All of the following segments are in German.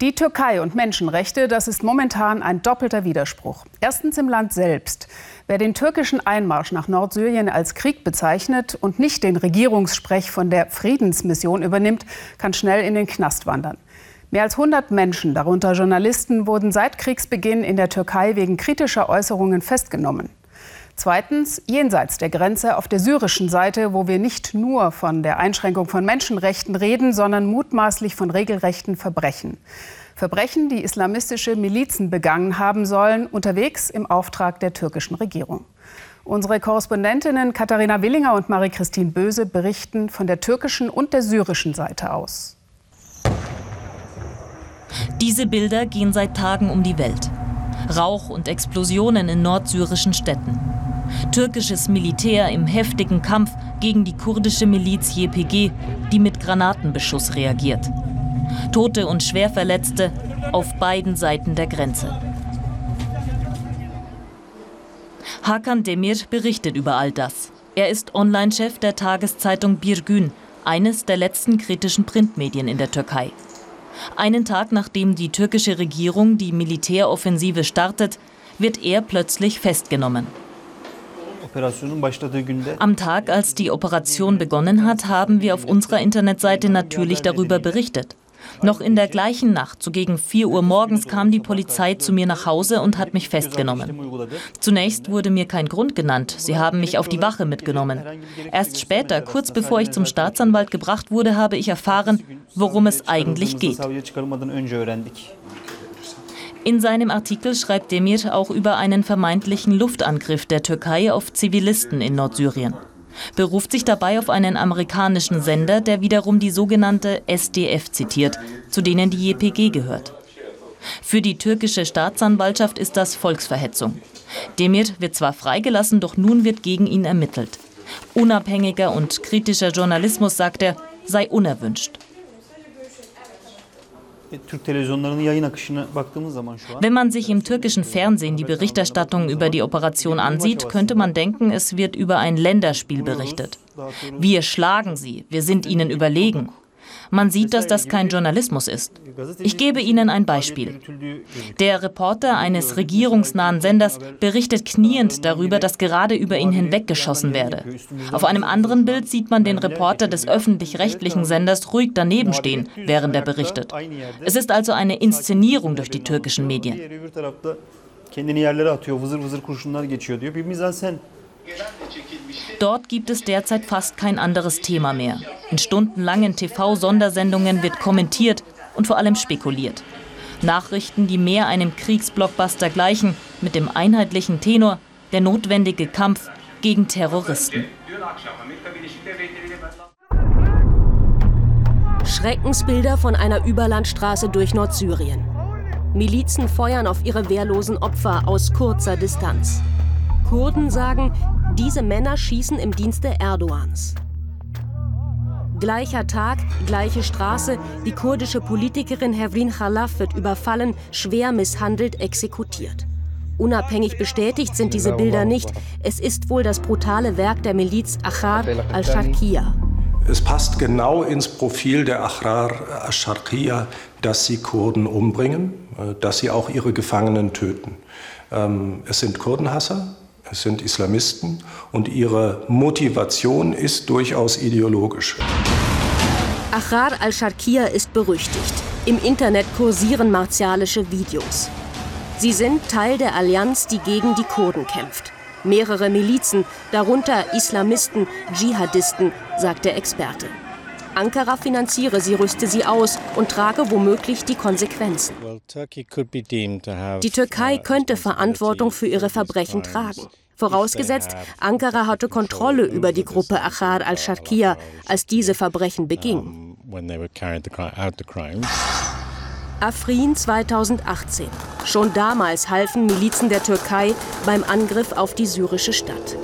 Die Türkei und Menschenrechte, das ist momentan ein doppelter Widerspruch. Erstens im Land selbst. Wer den türkischen Einmarsch nach Nordsyrien als Krieg bezeichnet und nicht den Regierungssprech von der Friedensmission übernimmt, kann schnell in den Knast wandern. Mehr als 100 Menschen, darunter Journalisten, wurden seit Kriegsbeginn in der Türkei wegen kritischer Äußerungen festgenommen. Zweitens, jenseits der Grenze auf der syrischen Seite, wo wir nicht nur von der Einschränkung von Menschenrechten reden, sondern mutmaßlich von regelrechten Verbrechen. Verbrechen, die islamistische Milizen begangen haben sollen, unterwegs im Auftrag der türkischen Regierung. Unsere Korrespondentinnen Katharina Willinger und Marie-Christine Böse berichten von der türkischen und der syrischen Seite aus. Diese Bilder gehen seit Tagen um die Welt. Rauch und Explosionen in nordsyrischen Städten. Türkisches Militär im heftigen Kampf gegen die kurdische Miliz YPG, die mit Granatenbeschuss reagiert. Tote und Schwerverletzte auf beiden Seiten der Grenze. Hakan Demir berichtet über all das. Er ist Online-Chef der Tageszeitung Birgün, eines der letzten kritischen Printmedien in der Türkei. Einen Tag nachdem die türkische Regierung die Militäroffensive startet, wird er plötzlich festgenommen. Am Tag, als die Operation begonnen hat, haben wir auf unserer Internetseite natürlich darüber berichtet. Noch in der gleichen Nacht, so gegen 4 Uhr morgens, kam die Polizei zu mir nach Hause und hat mich festgenommen. Zunächst wurde mir kein Grund genannt. Sie haben mich auf die Wache mitgenommen. Erst später, kurz bevor ich zum Staatsanwalt gebracht wurde, habe ich erfahren, worum es eigentlich geht. In seinem Artikel schreibt Demir auch über einen vermeintlichen Luftangriff der Türkei auf Zivilisten in Nordsyrien beruft sich dabei auf einen amerikanischen Sender, der wiederum die sogenannte SDF zitiert, zu denen die JPG gehört. Für die türkische Staatsanwaltschaft ist das Volksverhetzung. Demir wird zwar freigelassen, doch nun wird gegen ihn ermittelt. Unabhängiger und kritischer Journalismus, sagt er, sei unerwünscht. Wenn man sich im türkischen Fernsehen die Berichterstattung über die Operation ansieht, könnte man denken, es wird über ein Länderspiel berichtet. Wir schlagen sie, wir sind ihnen überlegen. Man sieht, dass das kein Journalismus ist. Ich gebe Ihnen ein Beispiel. Der Reporter eines regierungsnahen Senders berichtet kniend darüber, dass gerade über ihn hinweggeschossen werde. Auf einem anderen Bild sieht man den Reporter des öffentlich-rechtlichen Senders ruhig daneben stehen, während er berichtet. Es ist also eine Inszenierung durch die türkischen Medien. Dort gibt es derzeit fast kein anderes Thema mehr. In stundenlangen TV-Sondersendungen wird kommentiert und vor allem spekuliert. Nachrichten, die mehr einem Kriegsblockbuster gleichen, mit dem einheitlichen Tenor, der notwendige Kampf gegen Terroristen. Schreckensbilder von einer Überlandstraße durch Nordsyrien. Milizen feuern auf ihre wehrlosen Opfer aus kurzer Distanz. Kurden sagen, diese Männer schießen im Dienste Erdogans. Gleicher Tag, gleiche Straße. Die kurdische Politikerin Hevrin Khalaf wird überfallen, schwer misshandelt, exekutiert. Unabhängig bestätigt sind diese Bilder nicht. Es ist wohl das brutale Werk der Miliz Achar al-Sharkiya. Es passt genau ins Profil der Achrar al-Sharkiya, dass sie Kurden umbringen, äh, dass sie auch ihre Gefangenen töten. Ähm, es sind Kurdenhasser, es sind Islamisten und ihre Motivation ist durchaus ideologisch. Achrar al-Sharkiya ist berüchtigt. Im Internet kursieren martialische Videos. Sie sind Teil der Allianz, die gegen die Kurden kämpft. Mehrere Milizen, darunter Islamisten, Dschihadisten, sagt der Experte. Ankara finanziere sie, rüste sie aus und trage womöglich die Konsequenzen. Die Türkei uh, könnte Verantwortung für ihre Verbrechen tragen. Vorausgesetzt, Ankara hatte Kontrolle über die Gruppe Achar al-Sharkiya, als diese Verbrechen beging. Afrin 2018. Schon damals halfen Milizen der Türkei beim Angriff auf die syrische Stadt.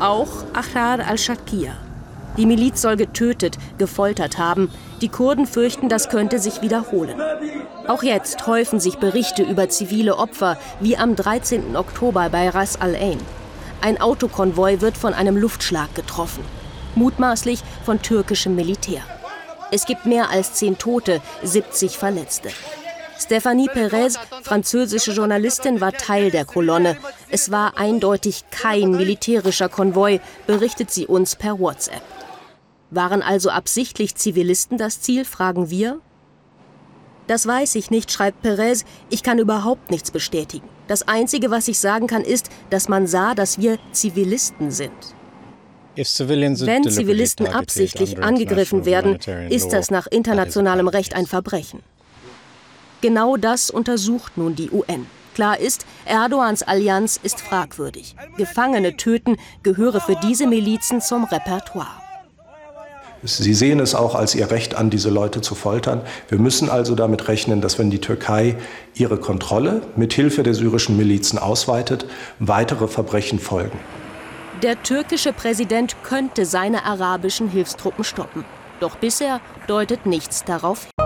Auch Achar al-Sharkiya. Die Miliz soll getötet, gefoltert haben. Die Kurden fürchten, das könnte sich wiederholen. Auch jetzt häufen sich Berichte über zivile Opfer, wie am 13. Oktober bei Ras al-Ain. Ein Autokonvoi wird von einem Luftschlag getroffen, mutmaßlich von türkischem Militär. Es gibt mehr als zehn Tote, 70 Verletzte. Stephanie Perez, französische Journalistin, war Teil der Kolonne. Es war eindeutig kein militärischer Konvoi, berichtet sie uns per WhatsApp. Waren also absichtlich Zivilisten das Ziel, fragen wir? Das weiß ich nicht, schreibt Perez. Ich kann überhaupt nichts bestätigen. Das Einzige, was ich sagen kann, ist, dass man sah, dass wir Zivilisten sind. Wenn Zivilisten absichtlich angegriffen werden, ist das nach internationalem Recht ein Verbrechen. Genau das untersucht nun die UN. Klar ist, Erdogans Allianz ist fragwürdig. Gefangene töten gehöre für diese Milizen zum Repertoire. Sie sehen es auch als ihr Recht an, diese Leute zu foltern. Wir müssen also damit rechnen, dass wenn die Türkei ihre Kontrolle mit Hilfe der syrischen Milizen ausweitet, weitere Verbrechen folgen. Der türkische Präsident könnte seine arabischen Hilfstruppen stoppen. Doch bisher deutet nichts darauf hin.